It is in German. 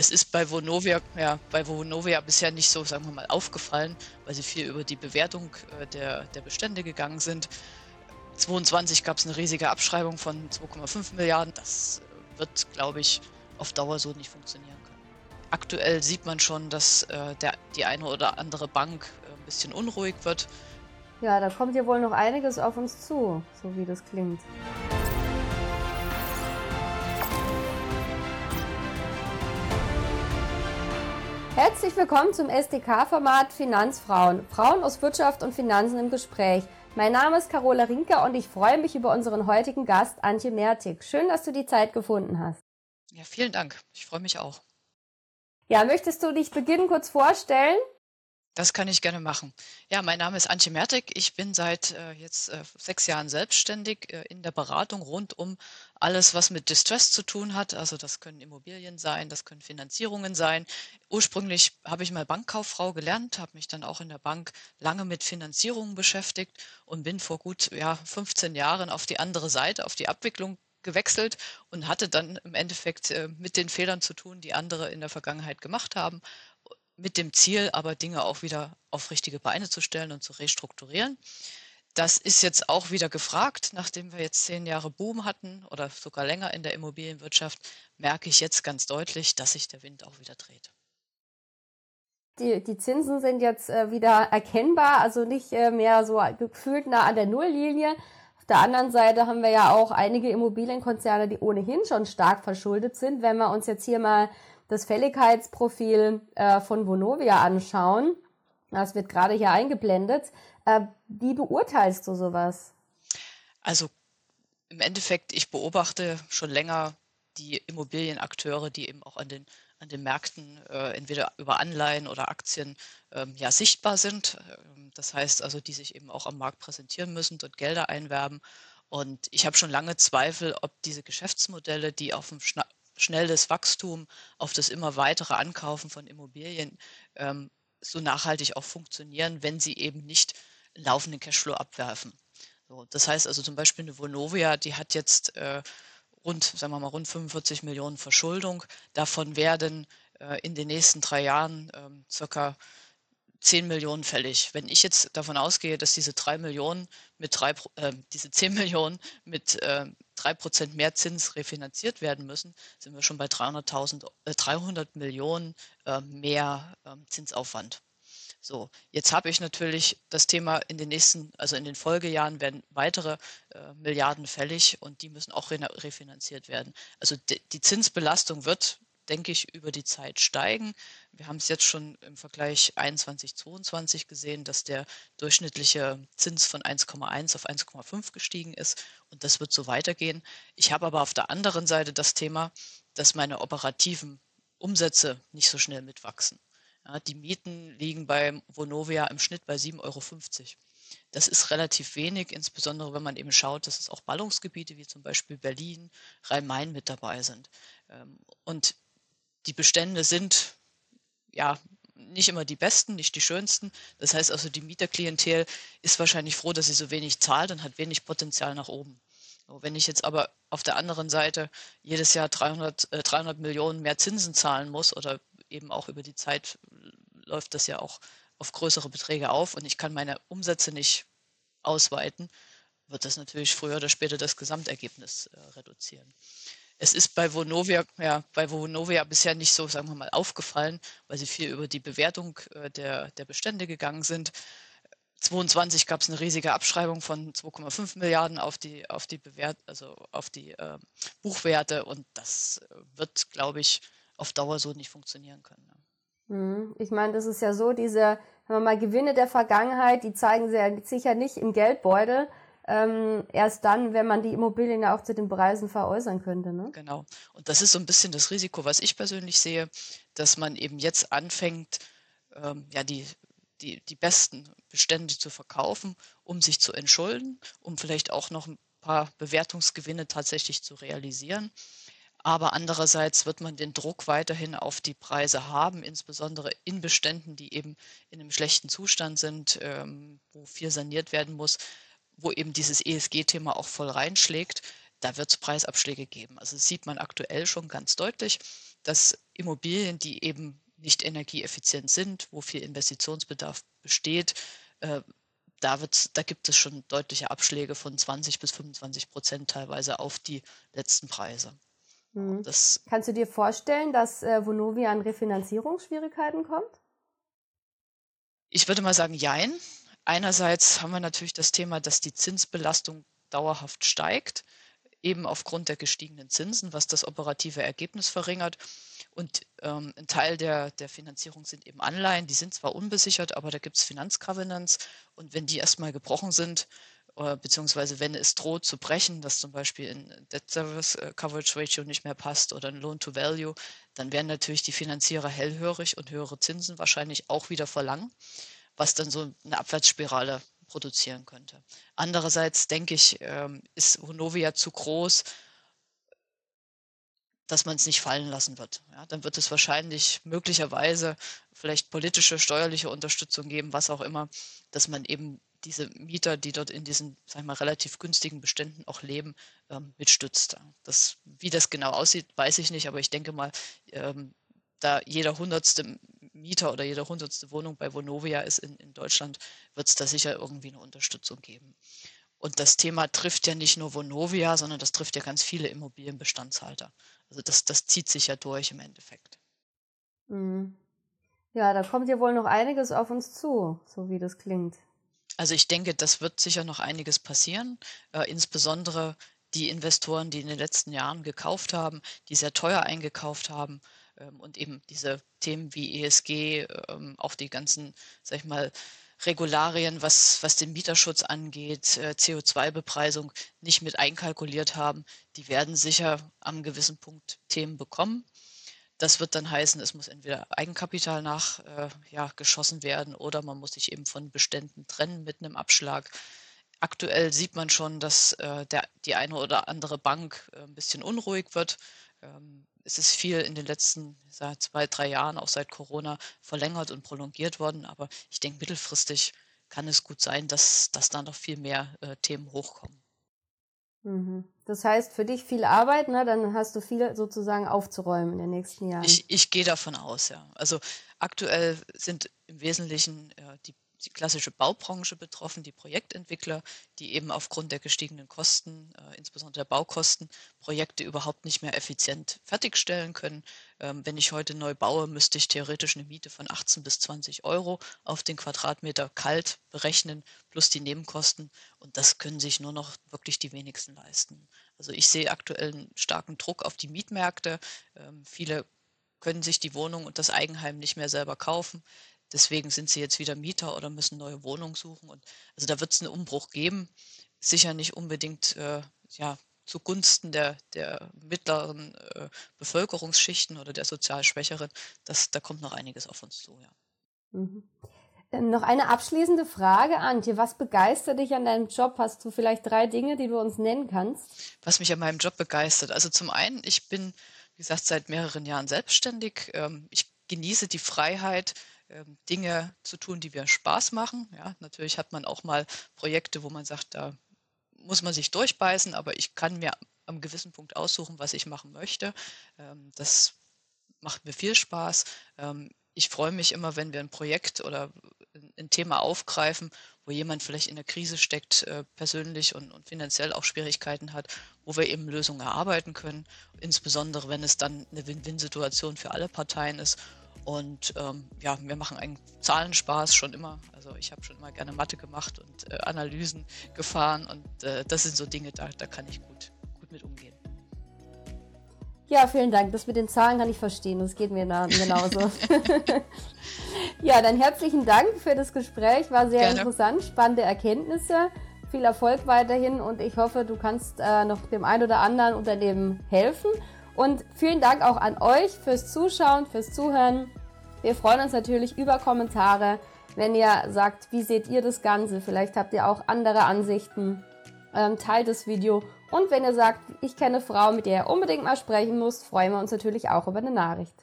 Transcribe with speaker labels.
Speaker 1: Es ist bei Vonovia, ja, bei Vonovia bisher nicht so, sagen wir mal, aufgefallen, weil sie viel über die Bewertung äh, der, der Bestände gegangen sind. 2022 gab es eine riesige Abschreibung von 2,5 Milliarden. Das äh, wird, glaube ich, auf Dauer so nicht funktionieren können. Aktuell sieht man schon, dass äh, der, die eine oder andere Bank äh, ein bisschen unruhig wird.
Speaker 2: Ja, da kommt ja wohl noch einiges auf uns zu, so wie das klingt. Herzlich willkommen zum SDK-Format Finanzfrauen. Frauen aus Wirtschaft und Finanzen im Gespräch. Mein Name ist Carola Rinker und ich freue mich über unseren heutigen Gast Antje Mertig. Schön, dass du die Zeit gefunden hast.
Speaker 1: Ja, vielen Dank. Ich freue mich auch.
Speaker 2: Ja, möchtest du dich beginnen kurz vorstellen?
Speaker 1: Das kann ich gerne machen. Ja, mein Name ist Antje Mertig. Ich bin seit äh, jetzt äh, sechs Jahren selbstständig äh, in der Beratung rund um alles, was mit Distress zu tun hat. Also das können Immobilien sein, das können Finanzierungen sein. Ursprünglich habe ich mal Bankkauffrau gelernt, habe mich dann auch in der Bank lange mit Finanzierungen beschäftigt und bin vor gut ja, 15 Jahren auf die andere Seite, auf die Abwicklung gewechselt und hatte dann im Endeffekt äh, mit den Fehlern zu tun, die andere in der Vergangenheit gemacht haben mit dem Ziel, aber Dinge auch wieder auf richtige Beine zu stellen und zu restrukturieren. Das ist jetzt auch wieder gefragt, nachdem wir jetzt zehn Jahre Boom hatten oder sogar länger in der Immobilienwirtschaft, merke ich jetzt ganz deutlich, dass sich der Wind auch wieder dreht.
Speaker 2: Die, die Zinsen sind jetzt äh, wieder erkennbar, also nicht äh, mehr so gefühlt nah an der Nulllinie. Auf der anderen Seite haben wir ja auch einige Immobilienkonzerne, die ohnehin schon stark verschuldet sind. Wenn wir uns jetzt hier mal das Fälligkeitsprofil äh, von Vonovia anschauen, das wird gerade hier eingeblendet, äh, wie beurteilst du sowas?
Speaker 1: Also im Endeffekt, ich beobachte schon länger die Immobilienakteure, die eben auch an den, an den Märkten äh, entweder über Anleihen oder Aktien ähm, ja sichtbar sind. Ähm, das heißt also, die sich eben auch am Markt präsentieren müssen, dort Gelder einwerben. Und ich habe schon lange Zweifel, ob diese Geschäftsmodelle, die auf dem schnelles Wachstum, auf das immer weitere Ankaufen von Immobilien ähm, so nachhaltig auch funktionieren, wenn sie eben nicht laufenden Cashflow abwerfen. So, das heißt also zum Beispiel eine Vonovia, die hat jetzt äh, rund, sagen wir mal, rund 45 Millionen Verschuldung. Davon werden äh, in den nächsten drei Jahren ähm, circa 10 Millionen fällig. Wenn ich jetzt davon ausgehe, dass diese 3 Millionen mit 3, äh, diese 10 Millionen mit äh, 3 Prozent mehr Zins refinanziert werden müssen, sind wir schon bei 300.000, äh, 300 Millionen äh, mehr äh, Zinsaufwand. So, jetzt habe ich natürlich das Thema in den nächsten, also in den Folgejahren werden weitere äh, Milliarden fällig und die müssen auch refinanziert werden. Also die Zinsbelastung wird denke ich, über die Zeit steigen. Wir haben es jetzt schon im Vergleich 21, 22 gesehen, dass der durchschnittliche Zins von 1,1 auf 1,5 gestiegen ist und das wird so weitergehen. Ich habe aber auf der anderen Seite das Thema, dass meine operativen Umsätze nicht so schnell mitwachsen. Ja, die Mieten liegen bei Vonovia im Schnitt bei 7,50 Euro. Das ist relativ wenig, insbesondere wenn man eben schaut, dass es auch Ballungsgebiete wie zum Beispiel Berlin, Rhein-Main mit dabei sind. Ähm, und die Bestände sind ja nicht immer die besten, nicht die schönsten. Das heißt also, die Mieterklientel ist wahrscheinlich froh, dass sie so wenig zahlt und hat wenig Potenzial nach oben. Wenn ich jetzt aber auf der anderen Seite jedes Jahr 300, äh, 300 Millionen mehr Zinsen zahlen muss oder eben auch über die Zeit läuft das ja auch auf größere Beträge auf und ich kann meine Umsätze nicht ausweiten, wird das natürlich früher oder später das Gesamtergebnis äh, reduzieren. Es ist bei Vonovia, ja, bei Vonovia bisher nicht so, sagen wir mal, aufgefallen, weil sie viel über die Bewertung äh, der, der Bestände gegangen sind. 22 gab es eine riesige Abschreibung von 2,5 Milliarden auf die, auf die Bewert, also auf die äh, Buchwerte und das wird, glaube ich, auf Dauer so nicht funktionieren können.
Speaker 2: Mhm. Ich meine, das ist ja so, diese, mal Gewinne der Vergangenheit, die zeigen sie ja sicher nicht im Geldbeutel, ähm, erst dann, wenn man die Immobilien ja auch zu den Preisen veräußern könnte. Ne?
Speaker 1: Genau. Und das ist so ein bisschen das Risiko, was ich persönlich sehe, dass man eben jetzt anfängt, ähm, ja, die, die, die besten Bestände zu verkaufen, um sich zu entschulden, um vielleicht auch noch ein paar Bewertungsgewinne tatsächlich zu realisieren. Aber andererseits wird man den Druck weiterhin auf die Preise haben, insbesondere in Beständen, die eben in einem schlechten Zustand sind, ähm, wo viel saniert werden muss, wo eben dieses ESG-Thema auch voll reinschlägt, da wird es Preisabschläge geben. Also das sieht man aktuell schon ganz deutlich. dass Immobilien, die eben nicht energieeffizient sind, wo viel Investitionsbedarf besteht, äh, da, wird's, da gibt es schon deutliche Abschläge von 20 bis 25 Prozent teilweise auf die letzten Preise.
Speaker 2: Mhm. Kannst du dir vorstellen, dass äh, Vonovia an Refinanzierungsschwierigkeiten kommt?
Speaker 1: Ich würde mal sagen, jein. Einerseits haben wir natürlich das Thema, dass die Zinsbelastung dauerhaft steigt, eben aufgrund der gestiegenen Zinsen, was das operative Ergebnis verringert. Und ähm, ein Teil der, der Finanzierung sind eben Anleihen, die sind zwar unbesichert, aber da gibt es Finanzcovenants. Und wenn die erstmal gebrochen sind, äh, beziehungsweise wenn es droht zu brechen, dass zum Beispiel ein Debt Service äh, Coverage Ratio nicht mehr passt oder ein Loan to Value, dann werden natürlich die Finanzierer hellhörig und höhere Zinsen wahrscheinlich auch wieder verlangen, was dann so eine Abwärtsspirale produzieren könnte. Andererseits denke ich, ähm, ist Honovia zu groß, dass man es nicht fallen lassen wird. Ja, dann wird es wahrscheinlich möglicherweise vielleicht politische, steuerliche Unterstützung geben, was auch immer, dass man eben diese Mieter, die dort in diesen, sag ich mal, relativ günstigen Beständen auch leben, ähm, mitstützt. Das, wie das genau aussieht, weiß ich nicht, aber ich denke mal, ähm, da jeder hundertste Mieter oder jede hundertste Wohnung bei Vonovia ist in, in Deutschland, wird es da sicher irgendwie eine Unterstützung geben. Und das Thema trifft ja nicht nur Vonovia, sondern das trifft ja ganz viele Immobilienbestandshalter. Also das, das zieht sich ja durch im Endeffekt.
Speaker 2: Mhm. Ja, da kommt ja wohl noch einiges auf uns zu, so wie das klingt.
Speaker 1: Also ich denke, das wird sicher noch einiges passieren, äh, insbesondere die Investoren, die in den letzten Jahren gekauft haben, die sehr teuer eingekauft haben und eben diese Themen wie ESG, ähm, auch die ganzen, sag ich mal, Regularien, was, was den Mieterschutz angeht, äh, CO2-Bepreisung nicht mit einkalkuliert haben, die werden sicher am gewissen Punkt Themen bekommen. Das wird dann heißen, es muss entweder Eigenkapital nachgeschossen äh, ja, werden oder man muss sich eben von Beständen trennen mit einem Abschlag. Aktuell sieht man schon, dass äh, der, die eine oder andere Bank äh, ein bisschen unruhig wird. Ähm, es ist viel in den letzten seit zwei, drei Jahren, auch seit Corona, verlängert und prolongiert worden. Aber ich denke, mittelfristig kann es gut sein, dass, dass da noch viel mehr äh, Themen hochkommen.
Speaker 2: Mhm. Das heißt, für dich viel Arbeit, ne? dann hast du viel sozusagen aufzuräumen in den nächsten Jahren.
Speaker 1: Ich, ich gehe davon aus, ja. Also aktuell sind im Wesentlichen äh, die die klassische Baubranche betroffen, die Projektentwickler, die eben aufgrund der gestiegenen Kosten, äh, insbesondere der Baukosten, Projekte überhaupt nicht mehr effizient fertigstellen können. Ähm, wenn ich heute neu baue, müsste ich theoretisch eine Miete von 18 bis 20 Euro auf den Quadratmeter kalt berechnen, plus die Nebenkosten. Und das können sich nur noch wirklich die wenigsten leisten. Also ich sehe aktuell einen starken Druck auf die Mietmärkte. Ähm, viele können sich die Wohnung und das Eigenheim nicht mehr selber kaufen. Deswegen sind sie jetzt wieder Mieter oder müssen neue Wohnungen suchen. Und also da wird es einen Umbruch geben. Sicher nicht unbedingt äh, ja, zugunsten der, der mittleren äh, Bevölkerungsschichten oder der sozial Schwächeren. Das, da kommt noch einiges auf uns zu, ja.
Speaker 2: Mhm. Ähm, noch eine abschließende Frage, Antje. Was begeistert dich an deinem Job? Hast du vielleicht drei Dinge, die du uns nennen kannst?
Speaker 1: Was mich an meinem Job begeistert. Also zum einen, ich bin, wie gesagt, seit mehreren Jahren selbstständig. Ähm, ich genieße die Freiheit, Dinge zu tun, die mir Spaß machen. Ja, natürlich hat man auch mal Projekte, wo man sagt, da muss man sich durchbeißen, aber ich kann mir am gewissen Punkt aussuchen, was ich machen möchte. Ähm, das macht mir viel Spaß. Ähm, ich freue mich immer, wenn wir ein Projekt oder ein Thema aufgreifen, wo jemand vielleicht in der Krise steckt, äh, persönlich und, finanziell auch Schwierigkeiten hat, wo wir eben Lösungen erarbeiten können, insbesondere wenn es dann eine Win-Win-Situation für alle Parteien ist und ähm, ja, wir machen einen Zahlenspaß schon immer. Also ich habe schon immer gerne Mathe gemacht und äh, Analysen gefahren und äh, das sind so Dinge, da, da kann ich gut, gut mit umgehen.
Speaker 2: Ja, vielen Dank. Das mit den Zahlen kann ich verstehen. Das geht mir genauso. ja, dann herzlichen Dank für das Gespräch. War sehr Gerne. interessant, spannende Erkenntnisse. Viel Erfolg weiterhin und ich hoffe, du kannst äh, noch dem einen oder anderen Unternehmen helfen. Und vielen Dank auch an euch fürs Zuschauen, fürs Zuhören. Wir freuen uns natürlich über Kommentare, wenn ihr sagt, wie seht ihr das Ganze? Vielleicht habt ihr auch andere Ansichten. Ähm, teilt das Video. Und wenn ihr sagt, ich kenne Frau, mit der ihr unbedingt mal sprechen müsst, freuen wir uns natürlich auch über eine Nachricht.